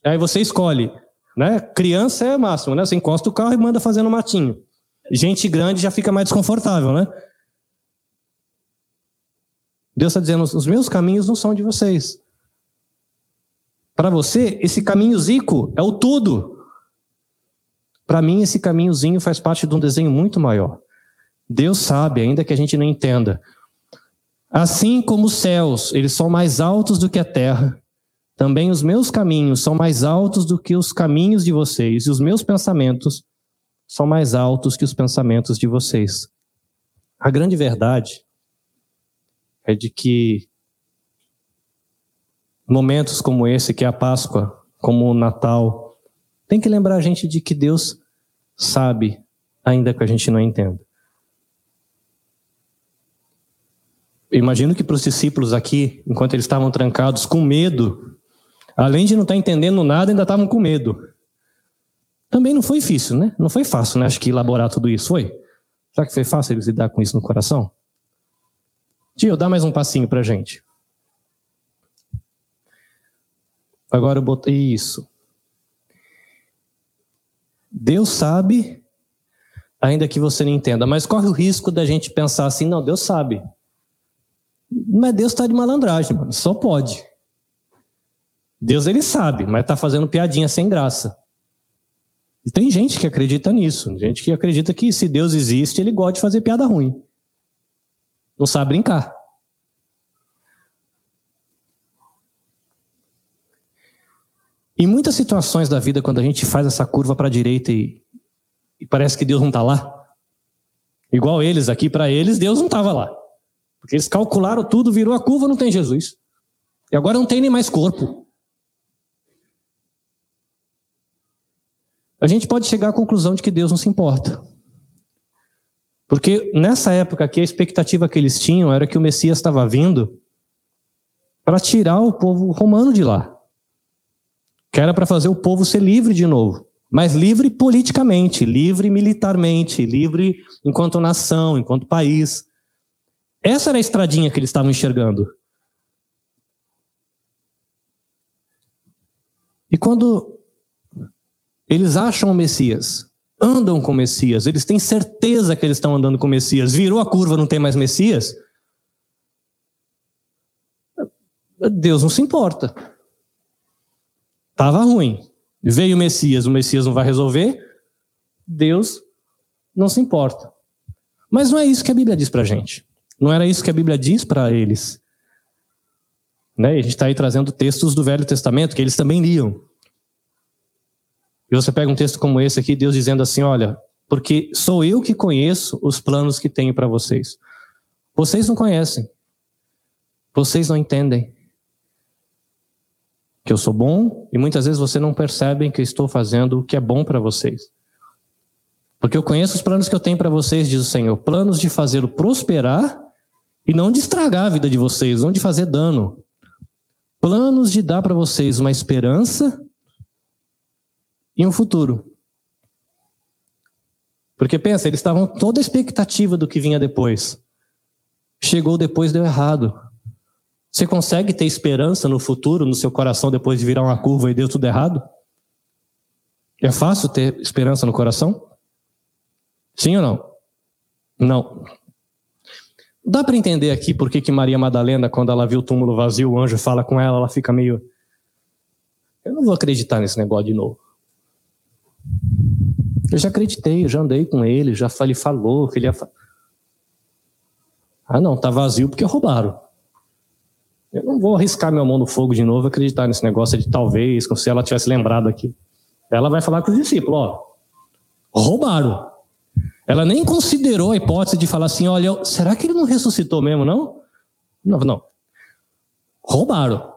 Aí você escolhe, né? Criança é máximo, né? Você encosta o carro e manda fazer no matinho. Gente grande já fica mais desconfortável, né? Deus está dizendo: os meus caminhos não são de vocês. Para você, esse caminho zico é o tudo. Para mim, esse caminhozinho faz parte de um desenho muito maior. Deus sabe, ainda que a gente não entenda. Assim como os céus, eles são mais altos do que a terra, também os meus caminhos são mais altos do que os caminhos de vocês, e os meus pensamentos são mais altos que os pensamentos de vocês. A grande verdade é de que momentos como esse, que é a Páscoa, como o Natal, tem que lembrar a gente de que Deus sabe, ainda que a gente não entenda. Imagino que para os discípulos aqui, enquanto eles estavam trancados com medo, além de não estar entendendo nada, ainda estavam com medo. Também não foi difícil, né? Não foi fácil, né? Acho que elaborar tudo isso foi. Será que foi fácil eles lidar com isso no coração? Tio, dá mais um passinho para gente. Agora eu botei isso. Deus sabe, ainda que você não entenda, mas corre o risco da gente pensar assim: não, Deus sabe. Mas Deus está de malandragem, mano. Só pode. Deus ele sabe, mas está fazendo piadinha sem graça. E tem gente que acredita nisso. Gente que acredita que se Deus existe, ele gosta de fazer piada ruim. Não sabe brincar. Em muitas situações da vida, quando a gente faz essa curva para a direita e, e parece que Deus não está lá, igual eles aqui, para eles, Deus não estava lá. Porque eles calcularam tudo, virou a curva, não tem Jesus. E agora não tem nem mais corpo. A gente pode chegar à conclusão de que Deus não se importa. Porque nessa época aqui, a expectativa que eles tinham era que o Messias estava vindo para tirar o povo romano de lá. Que era para fazer o povo ser livre de novo. Mas livre politicamente, livre militarmente, livre enquanto nação, enquanto país. Essa era a estradinha que eles estavam enxergando. E quando eles acham o Messias, andam com o Messias, eles têm certeza que eles estão andando com o Messias, virou a curva, não tem mais Messias, Deus não se importa. Estava ruim. Veio o Messias, o Messias não vai resolver, Deus não se importa. Mas não é isso que a Bíblia diz para gente. Não era isso que a Bíblia diz para eles. Né? A gente está aí trazendo textos do Velho Testamento que eles também liam. E você pega um texto como esse aqui, Deus dizendo assim: Olha, porque sou eu que conheço os planos que tenho para vocês. Vocês não conhecem. Vocês não entendem. Que eu sou bom e muitas vezes vocês não percebem que eu estou fazendo o que é bom para vocês. Porque eu conheço os planos que eu tenho para vocês, diz o Senhor: planos de fazê-lo prosperar e não de estragar a vida de vocês, não de fazer dano. Planos de dar para vocês uma esperança e um futuro. Porque pensa, eles estavam toda a expectativa do que vinha depois. Chegou depois, deu errado. Você consegue ter esperança no futuro, no seu coração, depois de virar uma curva e deu tudo errado? É fácil ter esperança no coração? Sim ou não? Não. Dá para entender aqui por que, que Maria Madalena, quando ela viu o túmulo vazio, o anjo fala com ela, ela fica meio. Eu não vou acreditar nesse negócio de novo. Eu já acreditei, eu já andei com ele, já ele falou que ele ia. Ah, não, tá vazio porque roubaram. Eu não vou arriscar minha mão no fogo de novo acreditar nesse negócio de talvez, como se ela tivesse lembrado aqui. Ela vai falar com os discípulos: ó, roubaram. Ela nem considerou a hipótese de falar assim: olha, será que ele não ressuscitou mesmo, não? Não, não. Roubaram.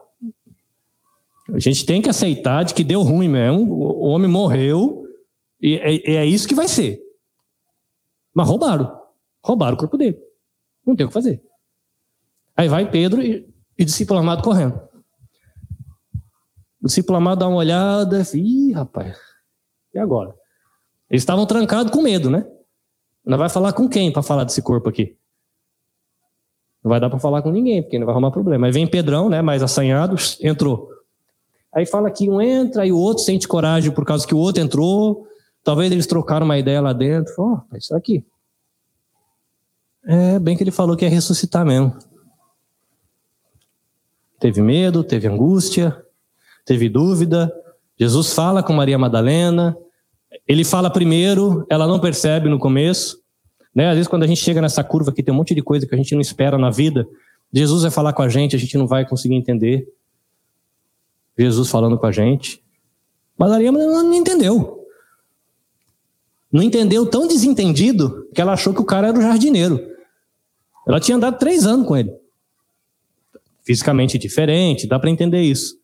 A gente tem que aceitar de que deu ruim mesmo, o homem morreu, e é, é isso que vai ser. Mas roubaram. Roubaram o corpo dele. Não tem o que fazer. Aí vai Pedro e, e discípulo amado correndo. O discípulo amado dá uma olhada, ih, rapaz, e agora? Eles estavam trancados com medo, né? Não vai falar com quem para falar desse corpo aqui? Não vai dar para falar com ninguém, porque não vai arrumar problema. Aí vem Pedrão, né, mais assanhado, entrou. Aí fala que um entra e o outro sente coragem por causa que o outro entrou. Talvez eles trocaram uma ideia lá dentro. Ó, oh, isso aqui. É bem que ele falou que ia ressuscitar mesmo. Teve medo, teve angústia, teve dúvida. Jesus fala com Maria Madalena, ele fala primeiro, ela não percebe no começo. Né? Às vezes, quando a gente chega nessa curva que tem um monte de coisa que a gente não espera na vida, Jesus vai falar com a gente, a gente não vai conseguir entender. Jesus falando com a gente. Mas Maria não entendeu. Não entendeu tão desentendido que ela achou que o cara era o jardineiro. Ela tinha andado três anos com ele. Fisicamente diferente, dá para entender isso.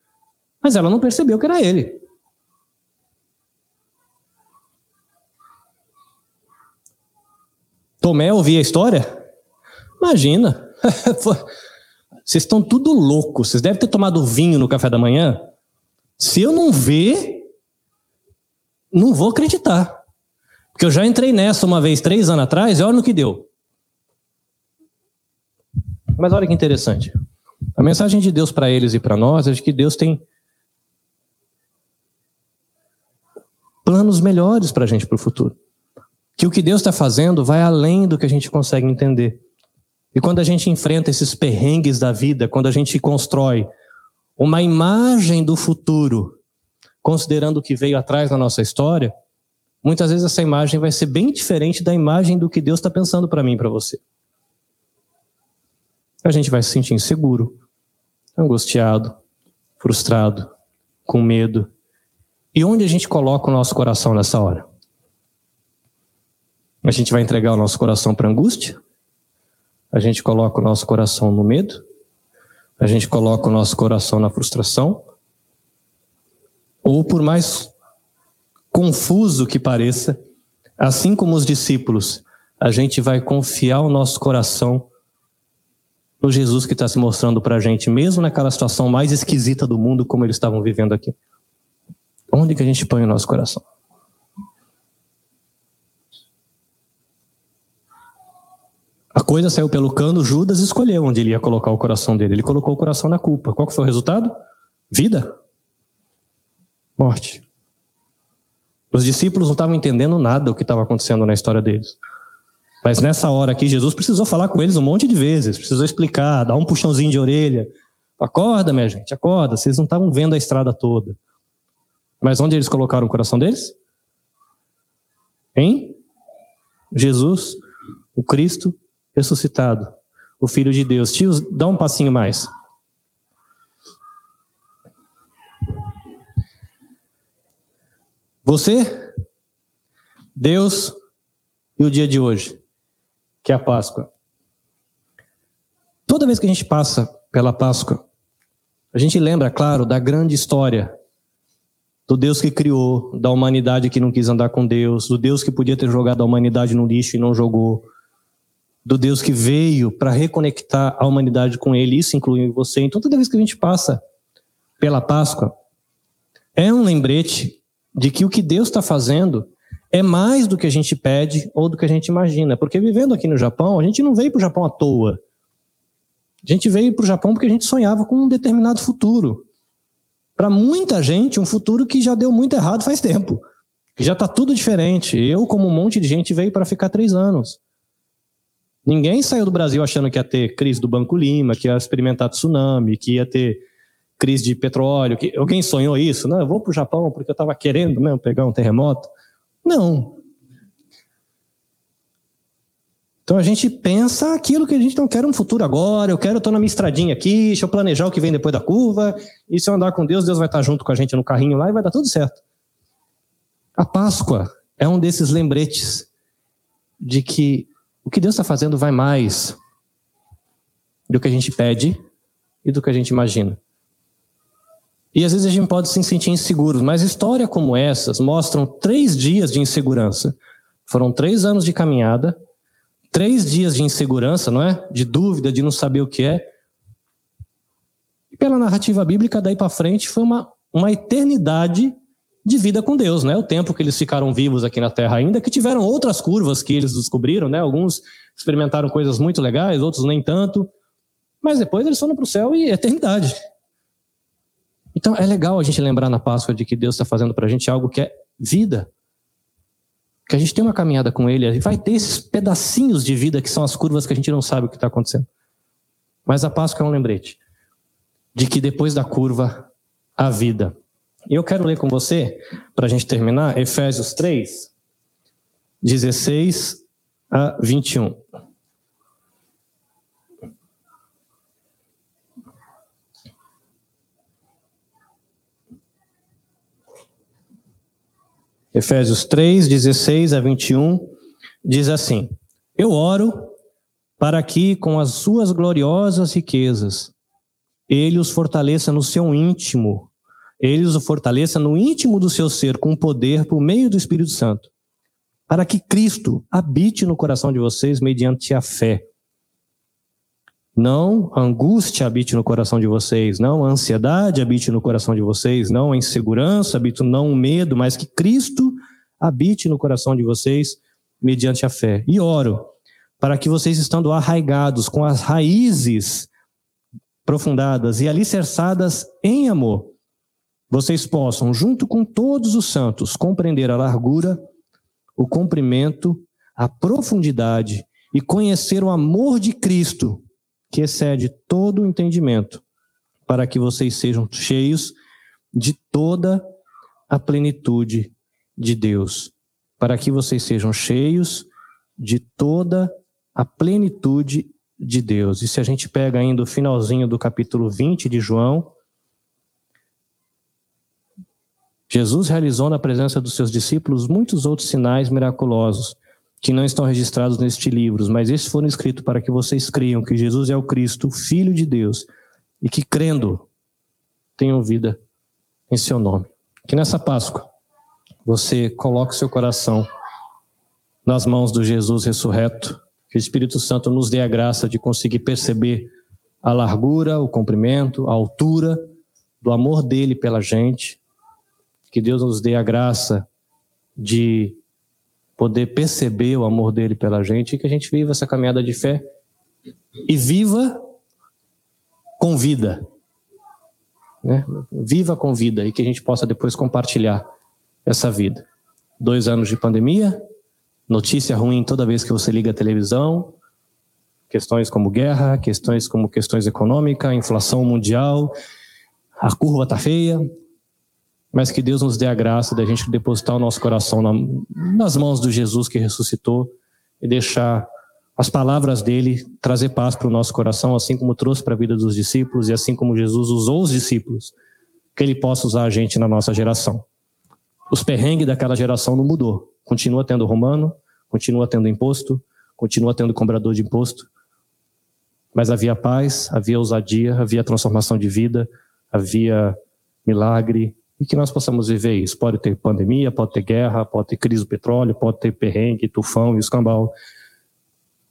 Mas ela não percebeu que era ele. Tomé ouvia a história? Imagina. Vocês estão tudo loucos. Vocês devem ter tomado vinho no café da manhã. Se eu não ver, não vou acreditar. Porque eu já entrei nessa uma vez, três anos atrás, e olha no que deu. Mas olha que interessante. A mensagem de Deus para eles e para nós é de que Deus tem planos melhores para a gente para o futuro que o que Deus está fazendo vai além do que a gente consegue entender. E quando a gente enfrenta esses perrengues da vida, quando a gente constrói uma imagem do futuro, considerando o que veio atrás na nossa história, muitas vezes essa imagem vai ser bem diferente da imagem do que Deus está pensando para mim e para você. A gente vai se sentir inseguro, angustiado, frustrado, com medo, E onde a gente coloca o nosso coração nessa hora? A gente vai entregar o nosso coração para angústia? A gente coloca o nosso coração no medo? A gente coloca o nosso coração na frustração? Ou por mais confuso que pareça, assim como os discípulos, a gente vai confiar o nosso coração no Jesus que está se mostrando para a gente, mesmo naquela situação mais esquisita do mundo, como eles estavam vivendo aqui. Onde que a gente põe o nosso coração? A coisa saiu pelo cano, Judas escolheu onde ele ia colocar o coração dele. Ele colocou o coração na culpa. Qual foi o resultado? Vida. Morte. Os discípulos não estavam entendendo nada do que estava acontecendo na história deles. Mas nessa hora aqui, Jesus precisou falar com eles um monte de vezes, precisou explicar, dar um puxãozinho de orelha. Acorda, minha gente, acorda. Vocês não estavam vendo a estrada toda. Mas onde eles colocaram o coração deles? Em Jesus, o Cristo ressuscitado, o Filho de Deus. Tio, dá um passinho mais. Você, Deus e o dia de hoje que é a Páscoa. Toda vez que a gente passa pela Páscoa, a gente lembra, claro, da grande história do Deus que criou, da humanidade que não quis andar com Deus, do Deus que podia ter jogado a humanidade no lixo e não jogou, do Deus que veio para reconectar a humanidade com Ele, isso inclui você. Então, toda vez que a gente passa pela Páscoa, é um lembrete de que o que Deus está fazendo é mais do que a gente pede ou do que a gente imagina. Porque vivendo aqui no Japão, a gente não veio para o Japão à toa. A gente veio para o Japão porque a gente sonhava com um determinado futuro. Para muita gente, um futuro que já deu muito errado faz tempo. Que já está tudo diferente. Eu, como um monte de gente, veio para ficar três anos. Ninguém saiu do Brasil achando que ia ter crise do Banco Lima, que ia experimentar tsunami, que ia ter crise de petróleo. Que... Alguém sonhou isso? Não, eu vou para o Japão porque eu estava querendo mesmo pegar um terremoto. Não. Então a gente pensa aquilo que a gente não quer um futuro agora, eu quero estar na minha estradinha aqui, deixa eu planejar o que vem depois da curva, e se eu andar com Deus, Deus vai estar junto com a gente no carrinho lá e vai dar tudo certo. A Páscoa é um desses lembretes de que o que Deus está fazendo vai mais do que a gente pede e do que a gente imagina. E às vezes a gente pode se sentir inseguro, mas histórias como essas mostram três dias de insegurança. Foram três anos de caminhada, três dias de insegurança, não é? De dúvida, de não saber o que é. E pela narrativa bíblica, daí para frente, foi uma, uma eternidade de vida com Deus, né? O tempo que eles ficaram vivos aqui na Terra ainda, que tiveram outras curvas que eles descobriram, né? Alguns experimentaram coisas muito legais, outros nem tanto. Mas depois eles foram para o céu e eternidade. Então é legal a gente lembrar na Páscoa de que Deus está fazendo para a gente algo que é vida. Que a gente tem uma caminhada com Ele e vai ter esses pedacinhos de vida que são as curvas que a gente não sabe o que está acontecendo. Mas a Páscoa é um lembrete de que depois da curva há vida. E eu quero ler com você, para a gente terminar, Efésios 3, 16 a 21. Efésios 3, 16 a 21, diz assim: Eu oro para que, com as suas gloriosas riquezas, ele os fortaleça no seu íntimo, ele os fortaleça no íntimo do seu ser, com poder por meio do Espírito Santo, para que Cristo habite no coração de vocês mediante a fé não a angústia habite no coração de vocês, não a ansiedade habite no coração de vocês, não a insegurança habite, não o medo, mas que Cristo habite no coração de vocês mediante a fé. E oro para que vocês, estando arraigados com as raízes profundadas e alicerçadas em amor, vocês possam, junto com todos os santos, compreender a largura, o comprimento, a profundidade e conhecer o amor de Cristo que excede todo o entendimento, para que vocês sejam cheios de toda a plenitude de Deus. Para que vocês sejam cheios de toda a plenitude de Deus. E se a gente pega ainda o finalzinho do capítulo 20 de João, Jesus realizou na presença dos seus discípulos muitos outros sinais miraculosos que não estão registrados neste livro, mas estes foram escritos para que vocês creiam que Jesus é o Cristo, Filho de Deus, e que crendo tenham vida em seu nome. Que nessa Páscoa você coloque seu coração nas mãos do Jesus ressurreto, que o Espírito Santo nos dê a graça de conseguir perceber a largura, o comprimento, a altura do amor dele pela gente. Que Deus nos dê a graça de poder perceber o amor dele pela gente e que a gente viva essa caminhada de fé e viva com vida. Né? Viva com vida e que a gente possa depois compartilhar essa vida. Dois anos de pandemia, notícia ruim toda vez que você liga a televisão, questões como guerra, questões como questões econômicas, inflação mundial, a curva tá feia, mas que Deus nos dê a graça da gente depositar o nosso coração na, nas mãos do Jesus que ressuscitou e deixar as palavras dele trazer paz para o nosso coração, assim como trouxe para a vida dos discípulos e assim como Jesus usou os discípulos, que ele possa usar a gente na nossa geração. Os perrengues daquela geração não mudou. Continua tendo romano, continua tendo imposto, continua tendo cobrador de imposto. Mas havia paz, havia ousadia, havia transformação de vida, havia milagre, e que nós possamos viver isso. Pode ter pandemia, pode ter guerra, pode ter crise do petróleo, pode ter perrengue, tufão e escambau,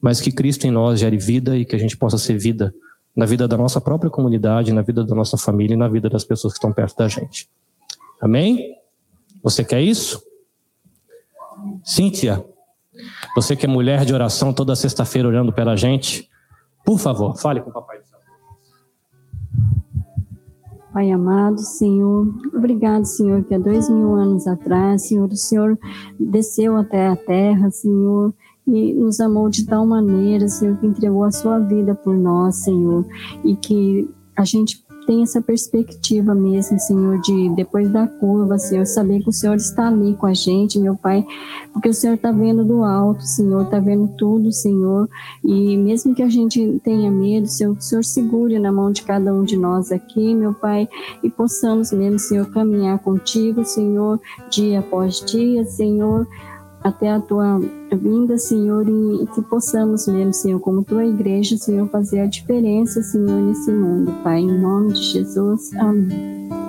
mas que Cristo em nós gere vida e que a gente possa ser vida na vida da nossa própria comunidade, na vida da nossa família e na vida das pessoas que estão perto da gente. Amém? Você quer isso? Cíntia, você que é mulher de oração toda sexta-feira olhando pela gente, por favor, fale com o papai. Pai amado, Senhor, obrigado, Senhor, que há dois mil anos atrás, Senhor, o Senhor desceu até a terra, Senhor, e nos amou de tal maneira, Senhor, que entregou a sua vida por nós, Senhor, e que a gente tem essa perspectiva mesmo, Senhor, de depois da curva, Senhor, saber que o Senhor está ali com a gente, meu Pai, porque o Senhor está vendo do alto, Senhor, está vendo tudo, Senhor, e mesmo que a gente tenha medo, Senhor, que o Senhor segure na mão de cada um de nós aqui, meu Pai, e possamos mesmo, Senhor, caminhar contigo, Senhor, dia após dia, Senhor, até a tua vinda, Senhor, e que possamos mesmo, Senhor, como tua igreja, Senhor, fazer a diferença, Senhor, nesse mundo, Pai, em nome de Jesus. Amém.